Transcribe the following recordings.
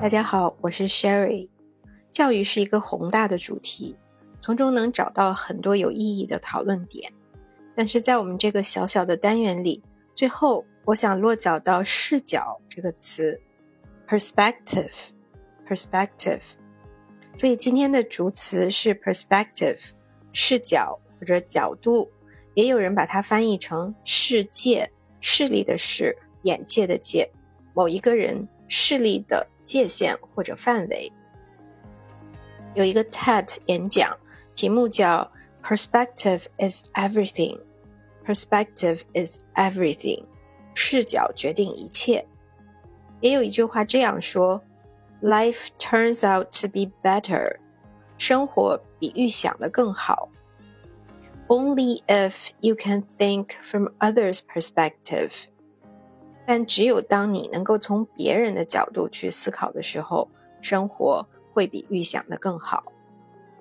大家好，我是 Sherry。教育是一个宏大的主题，从中能找到很多有意义的讨论点。但是在我们这个小小的单元里，最后我想落脚到“视角”这个词，perspective，perspective。所以今天的主词是 perspective，视角或者角度，也有人把它翻译成世界，视力的视，眼界的界，某一个人视力的。界限或者范围。有一个 TED 演讲，题目叫 “Perspective is everything”。Perspective is everything，视角决定一切。也有一句话这样说：“Life turns out to be better。”生活比预想的更好。Only if you can think from others' perspective。 但只有当你能够从别人的角度去思考的时候，生活会比预想的更好。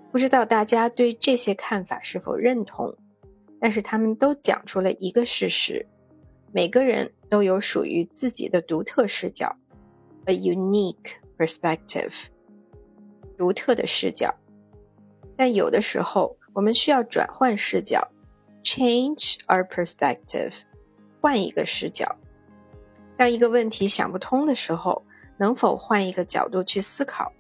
不知道大家对这些看法是否认同？但是他们都讲出了一个事实：每个人都有属于自己的独特视角，a unique perspective，独特的视角。但有的时候，我们需要转换视角，change our perspective，换一个视角。当一个问题想不通的时候，能否换一个角度去思考？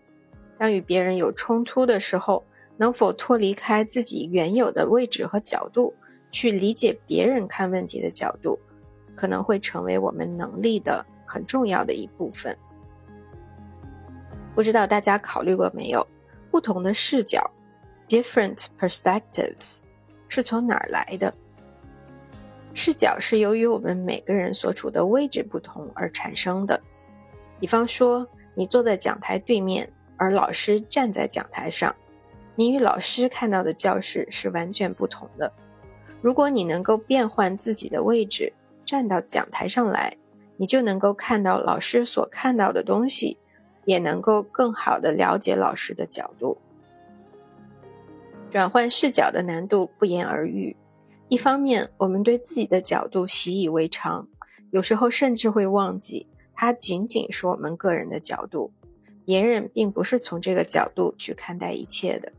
当与别人有冲突的时候，能否脱离开自己原有的位置和角度，去理解别人看问题的角度，可能会成为我们能力的很重要的一部分。不知道大家考虑过没有？不同的视角 （different perspectives） 是从哪儿来的？视角是由于我们每个人所处的位置不同而产生的。比方说，你坐在讲台对面，而老师站在讲台上，你与老师看到的教室是完全不同的。如果你能够变换自己的位置，站到讲台上来，你就能够看到老师所看到的东西，也能够更好的了解老师的角度。转换视角的难度不言而喻。一方面，我们对自己的角度习以为常，有时候甚至会忘记，它仅仅是我们个人的角度，别人并不是从这个角度去看待一切的。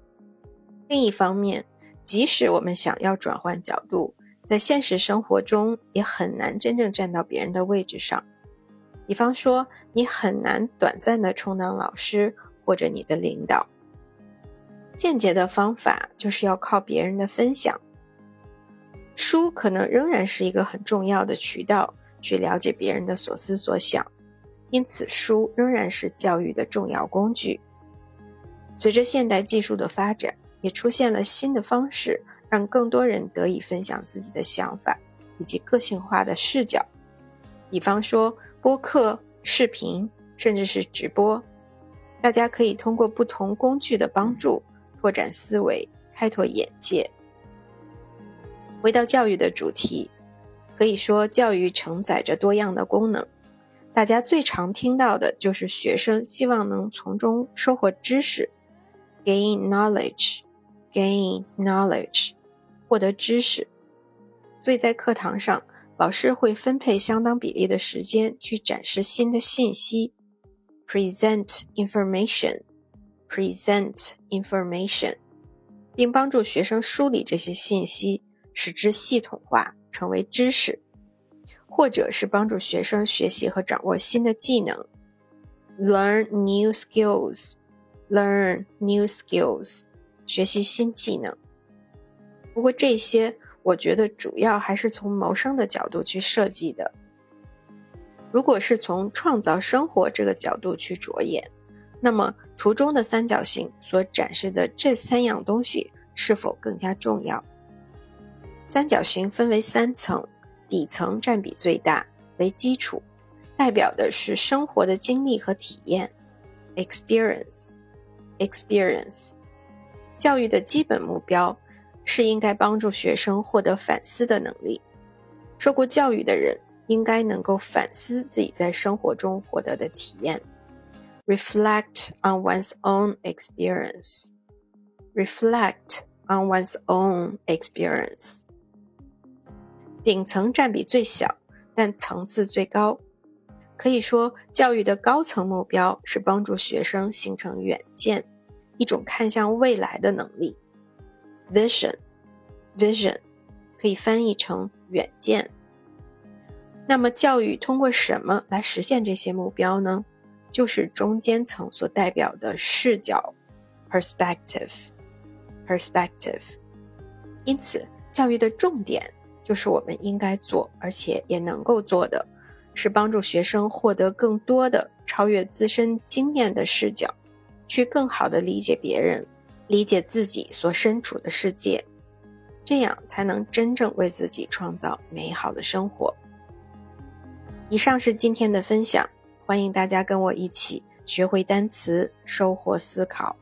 另一方面，即使我们想要转换角度，在现实生活中也很难真正站到别人的位置上。比方说，你很难短暂的充当老师或者你的领导。间接的方法就是要靠别人的分享。书可能仍然是一个很重要的渠道，去了解别人的所思所想，因此书仍然是教育的重要工具。随着现代技术的发展，也出现了新的方式，让更多人得以分享自己的想法以及个性化的视角。比方说播客、视频，甚至是直播，大家可以通过不同工具的帮助，拓展思维，开拓眼界。回到教育的主题，可以说教育承载着多样的功能。大家最常听到的就是学生希望能从中收获知识，gain knowledge，gain knowledge，获得知识。所以在课堂上，老师会分配相当比例的时间去展示新的信息，present information，present information，并帮助学生梳理这些信息。使之系统化，成为知识，或者是帮助学生学习和掌握新的技能，learn new skills，learn new skills，学习新技能。不过这些，我觉得主要还是从谋生的角度去设计的。如果是从创造生活这个角度去着眼，那么图中的三角形所展示的这三样东西是否更加重要？三角形分为三层，底层占比最大，为基础，代表的是生活的经历和体验，experience，experience。教育的基本目标是应该帮助学生获得反思的能力。受过教育的人应该能够反思自己在生活中获得的体验，reflect on one's own experience，reflect on one's own experience。顶层占比最小，但层次最高。可以说，教育的高层目标是帮助学生形成远见，一种看向未来的能力。Vision，vision，可以翻译成远见。那么，教育通过什么来实现这些目标呢？就是中间层所代表的视角，perspective，perspective。因此，教育的重点就是我们应该做，而且也能够做的。是帮助学生获得更多的超越自身经验的视角，去更好的理解别人，理解自己所身处的世界，这样才能真正为自己创造美好的生活。以上是今天的分享，欢迎大家跟我一起学会单词，收获思考。